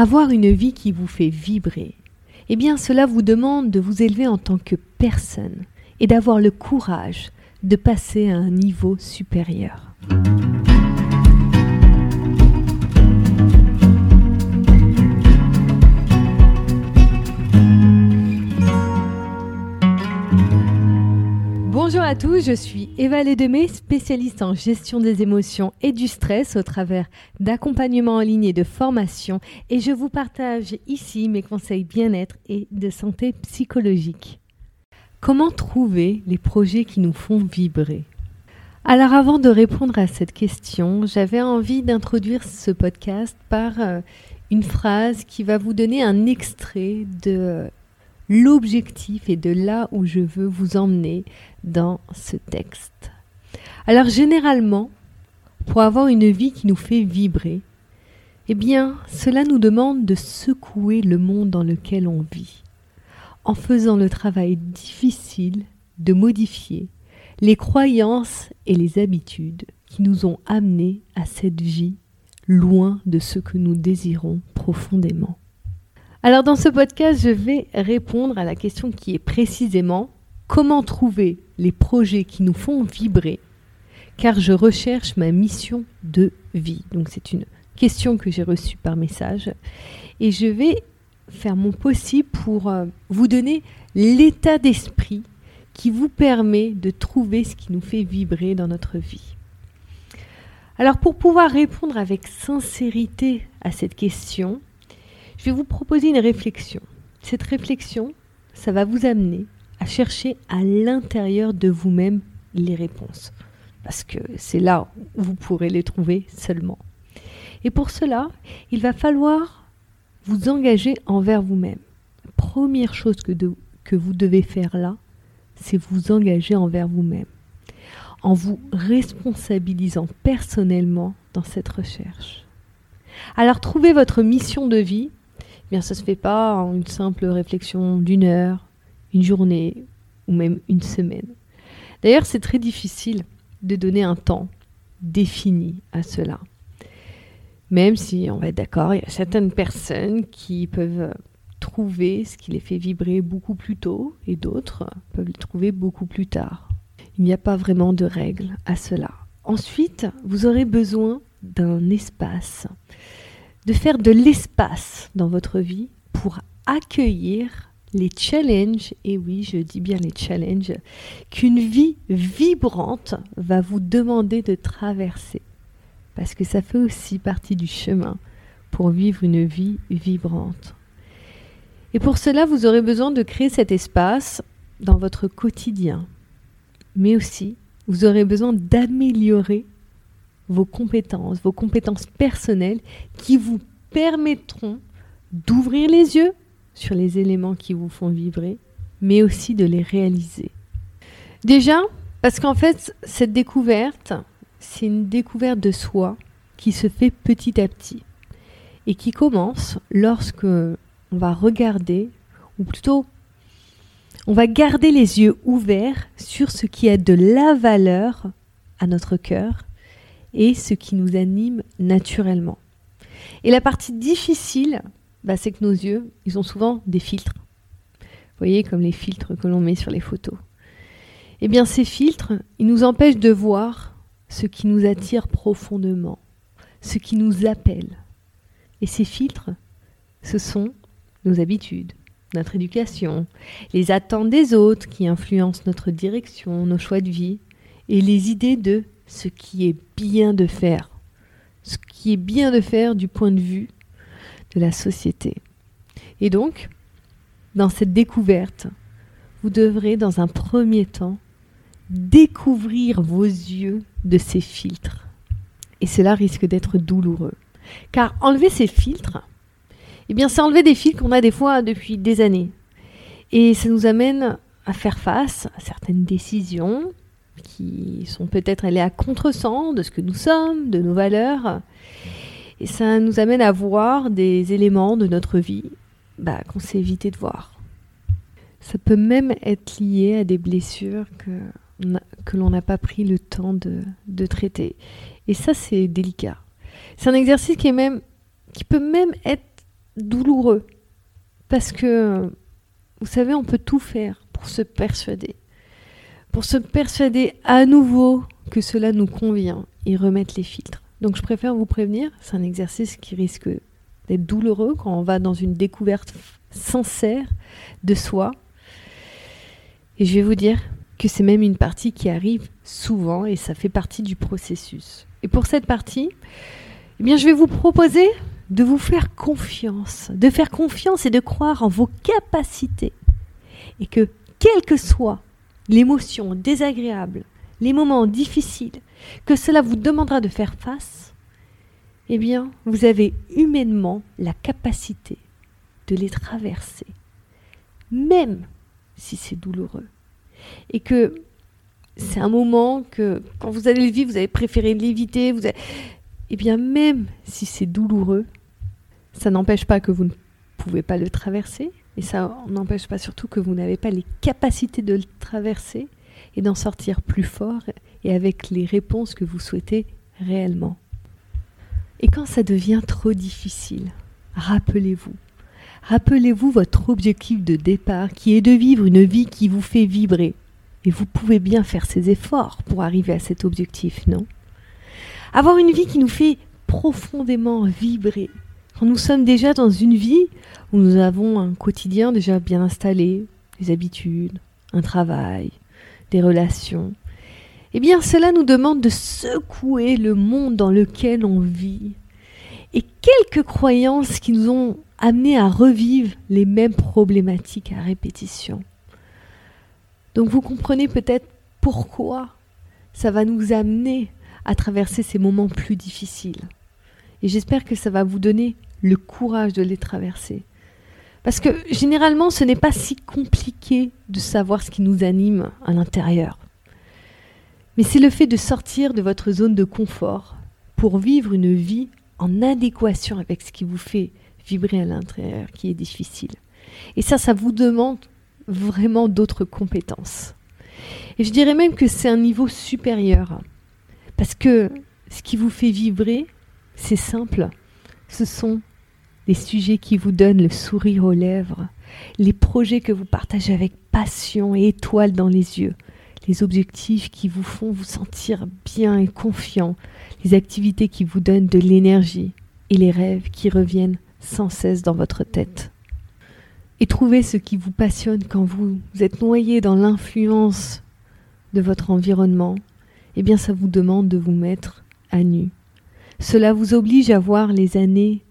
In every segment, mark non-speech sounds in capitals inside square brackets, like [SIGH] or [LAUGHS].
Avoir une vie qui vous fait vibrer, eh bien cela vous demande de vous élever en tant que personne et d'avoir le courage de passer à un niveau supérieur. Bonjour à tous, je suis Eva Ledemé, spécialiste en gestion des émotions et du stress au travers d'accompagnement en ligne et de formation et je vous partage ici mes conseils bien-être et de santé psychologique. Comment trouver les projets qui nous font vibrer? Alors avant de répondre à cette question, j'avais envie d'introduire ce podcast par euh, une phrase qui va vous donner un extrait de l'objectif et de là où je veux vous emmener dans ce texte. Alors généralement, pour avoir une vie qui nous fait vibrer, eh bien, cela nous demande de secouer le monde dans lequel on vit, en faisant le travail difficile de modifier les croyances et les habitudes qui nous ont amenés à cette vie loin de ce que nous désirons profondément. Alors dans ce podcast, je vais répondre à la question qui est précisément comment trouver les projets qui nous font vibrer? Car je recherche ma mission de vie. Donc c'est une question que j'ai reçue par message et je vais faire mon possible pour euh, vous donner l'état d'esprit qui vous permet de trouver ce qui nous fait vibrer dans notre vie. Alors pour pouvoir répondre avec sincérité à cette question, je vais vous proposer une réflexion. Cette réflexion, ça va vous amener à chercher à l'intérieur de vous-même les réponses. Parce que c'est là où vous pourrez les trouver seulement. Et pour cela, il va falloir vous engager envers vous-même. Première chose que, que vous devez faire là, c'est vous engager envers vous-même. En vous responsabilisant personnellement dans cette recherche. Alors trouvez votre mission de vie bien ça se fait pas en une simple réflexion d'une heure, une journée ou même une semaine. D'ailleurs, c'est très difficile de donner un temps défini à cela. Même si on va être d'accord, il y a certaines personnes qui peuvent trouver ce qui les fait vibrer beaucoup plus tôt et d'autres peuvent le trouver beaucoup plus tard. Il n'y a pas vraiment de règle à cela. Ensuite, vous aurez besoin d'un espace de faire de l'espace dans votre vie pour accueillir les challenges, et oui, je dis bien les challenges, qu'une vie vibrante va vous demander de traverser. Parce que ça fait aussi partie du chemin pour vivre une vie vibrante. Et pour cela, vous aurez besoin de créer cet espace dans votre quotidien. Mais aussi, vous aurez besoin d'améliorer vos compétences, vos compétences personnelles qui vous permettront d'ouvrir les yeux sur les éléments qui vous font vibrer, mais aussi de les réaliser. Déjà, parce qu'en fait, cette découverte, c'est une découverte de soi qui se fait petit à petit et qui commence lorsque on va regarder, ou plutôt, on va garder les yeux ouverts sur ce qui a de la valeur à notre cœur et ce qui nous anime naturellement. Et la partie difficile, bah, c'est que nos yeux, ils ont souvent des filtres. Vous voyez, comme les filtres que l'on met sur les photos. Eh bien, ces filtres, ils nous empêchent de voir ce qui nous attire profondément, ce qui nous appelle. Et ces filtres, ce sont nos habitudes, notre éducation, les attentes des autres qui influencent notre direction, nos choix de vie, et les idées de ce qui est bien de faire, ce qui est bien de faire du point de vue de la société. Et donc, dans cette découverte, vous devrez dans un premier temps découvrir vos yeux de ces filtres. Et cela risque d'être douloureux. Car enlever ces filtres, eh bien, c'est enlever des filtres qu'on a des fois depuis des années. Et ça nous amène à faire face à certaines décisions, qui sont peut-être allés à contresens de ce que nous sommes, de nos valeurs. Et ça nous amène à voir des éléments de notre vie bah, qu'on s'est évité de voir. Ça peut même être lié à des blessures que, que l'on n'a pas pris le temps de, de traiter. Et ça, c'est délicat. C'est un exercice qui, est même, qui peut même être douloureux. Parce que, vous savez, on peut tout faire pour se persuader. Pour se persuader à nouveau que cela nous convient et remettre les filtres. Donc je préfère vous prévenir, c'est un exercice qui risque d'être douloureux quand on va dans une découverte sincère de soi. Et je vais vous dire que c'est même une partie qui arrive souvent et ça fait partie du processus. Et pour cette partie, eh bien, je vais vous proposer de vous faire confiance, de faire confiance et de croire en vos capacités. Et que, quelle que soit l'émotion désagréable, les moments difficiles, que cela vous demandera de faire face, eh bien, vous avez humainement la capacité de les traverser, même si c'est douloureux. Et que c'est un moment que, quand vous allez le vivre, vous avez préféré l'éviter, vous eh bien, même si c'est douloureux, ça n'empêche pas que vous ne pouvez pas le traverser, et ça n'empêche pas surtout que vous n'avez pas les capacités de le traverser et d'en sortir plus fort et avec les réponses que vous souhaitez réellement. Et quand ça devient trop difficile, rappelez-vous. Rappelez-vous votre objectif de départ qui est de vivre une vie qui vous fait vibrer. Et vous pouvez bien faire ces efforts pour arriver à cet objectif, non? Avoir une vie qui nous fait profondément vibrer, nous sommes déjà dans une vie où nous avons un quotidien déjà bien installé, des habitudes, un travail, des relations, eh bien cela nous demande de secouer le monde dans lequel on vit et quelques croyances qui nous ont amenés à revivre les mêmes problématiques à répétition. Donc vous comprenez peut-être pourquoi ça va nous amener à traverser ces moments plus difficiles. Et j'espère que ça va vous donner le courage de les traverser. Parce que généralement, ce n'est pas si compliqué de savoir ce qui nous anime à l'intérieur. Mais c'est le fait de sortir de votre zone de confort pour vivre une vie en adéquation avec ce qui vous fait vibrer à l'intérieur qui est difficile. Et ça, ça vous demande vraiment d'autres compétences. Et je dirais même que c'est un niveau supérieur. Parce que ce qui vous fait vibrer, c'est simple. Ce sont les sujets qui vous donnent le sourire aux lèvres, les projets que vous partagez avec passion et étoiles dans les yeux, les objectifs qui vous font vous sentir bien et confiant, les activités qui vous donnent de l'énergie et les rêves qui reviennent sans cesse dans votre tête. Et trouvez ce qui vous passionne quand vous, êtes noyé dans l'influence de votre environnement, eh bien ça vous demande de vous mettre à nu. Cela vous oblige à voir les années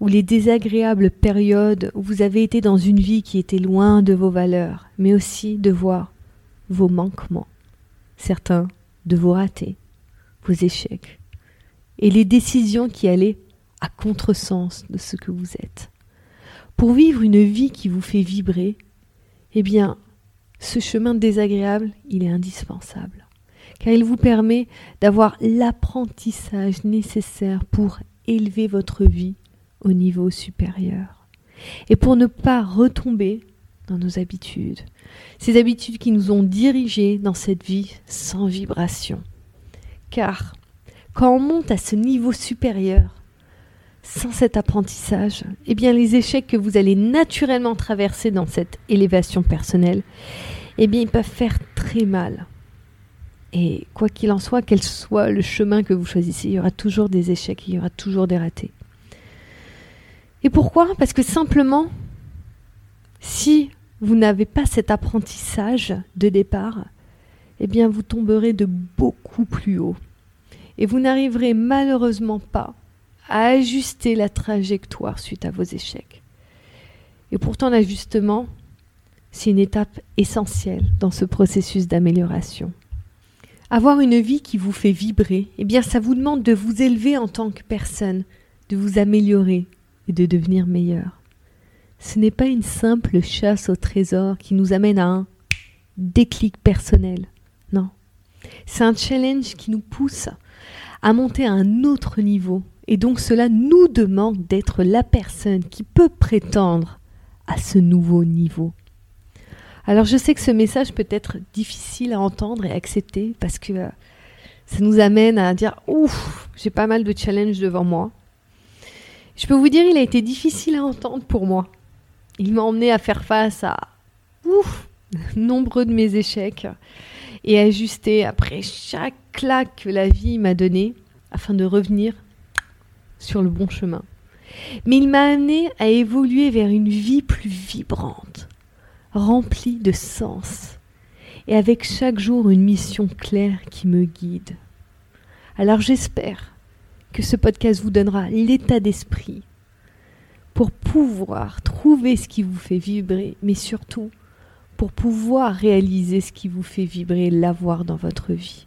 ou les désagréables périodes où vous avez été dans une vie qui était loin de vos valeurs, mais aussi de voir vos manquements, certains de vos ratés, vos échecs, et les décisions qui allaient à contresens de ce que vous êtes. Pour vivre une vie qui vous fait vibrer, eh bien, ce chemin désagréable, il est indispensable, car il vous permet d'avoir l'apprentissage nécessaire pour élever votre vie au niveau supérieur. Et pour ne pas retomber dans nos habitudes, ces habitudes qui nous ont dirigés dans cette vie sans vibration. Car quand on monte à ce niveau supérieur, sans cet apprentissage, eh bien les échecs que vous allez naturellement traverser dans cette élévation personnelle, eh bien ils peuvent faire très mal. Et quoi qu'il en soit, quel soit le chemin que vous choisissez, il y aura toujours des échecs, il y aura toujours des ratés. Et pourquoi? Parce que simplement, si vous n'avez pas cet apprentissage de départ, eh bien vous tomberez de beaucoup plus haut. Et vous n'arriverez malheureusement pas à ajuster la trajectoire suite à vos échecs. Et pourtant l'ajustement, c'est une étape essentielle dans ce processus d'amélioration. Avoir une vie qui vous fait vibrer, eh bien ça vous demande de vous élever en tant que personne, de vous améliorer, de devenir meilleur. Ce n'est pas une simple chasse au trésor qui nous amène à un déclic personnel. Non. C'est un challenge qui nous pousse à monter à un autre niveau. Et donc cela nous demande d'être la personne qui peut prétendre à ce nouveau niveau. Alors je sais que ce message peut être difficile à entendre et à accepter parce que euh, ça nous amène à dire ouf, j'ai pas mal de challenges devant moi. Je peux vous dire, il a été difficile à entendre pour moi. Il m'a emmené à faire face à ouf, [LAUGHS] nombreux de mes échecs et ajuster après chaque claque que la vie m'a donnée afin de revenir sur le bon chemin. Mais il m'a amené à évoluer vers une vie plus vibrante, remplie de sens, et avec chaque jour une mission claire qui me guide. Alors j'espère que ce podcast vous donnera l'état d'esprit pour pouvoir trouver ce qui vous fait vibrer, mais surtout pour pouvoir réaliser ce qui vous fait vibrer l'avoir dans votre vie.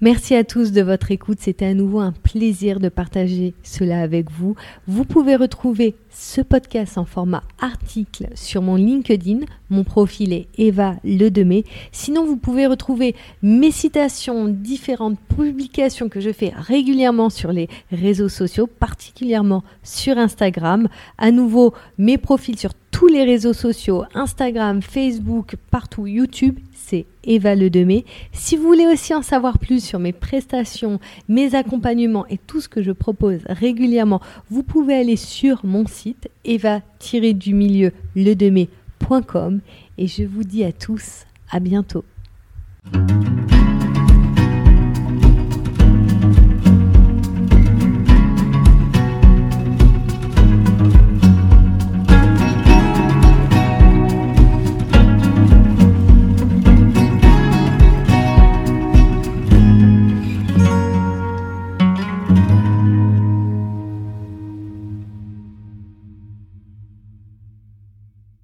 Merci à tous de votre écoute. C'était à nouveau un plaisir de partager cela avec vous. Vous pouvez retrouver ce podcast en format article sur mon LinkedIn. Mon profil est Eva Ledemé. Sinon, vous pouvez retrouver mes citations, différentes publications que je fais régulièrement sur les réseaux sociaux, particulièrement sur Instagram. À nouveau, mes profils sur tous les réseaux sociaux, Instagram, Facebook, partout, YouTube c'est Eva Ledemé. Si vous voulez aussi en savoir plus sur mes prestations, mes accompagnements et tout ce que je propose régulièrement, vous pouvez aller sur mon site eva-du-milieu ledemé.com et je vous dis à tous à bientôt.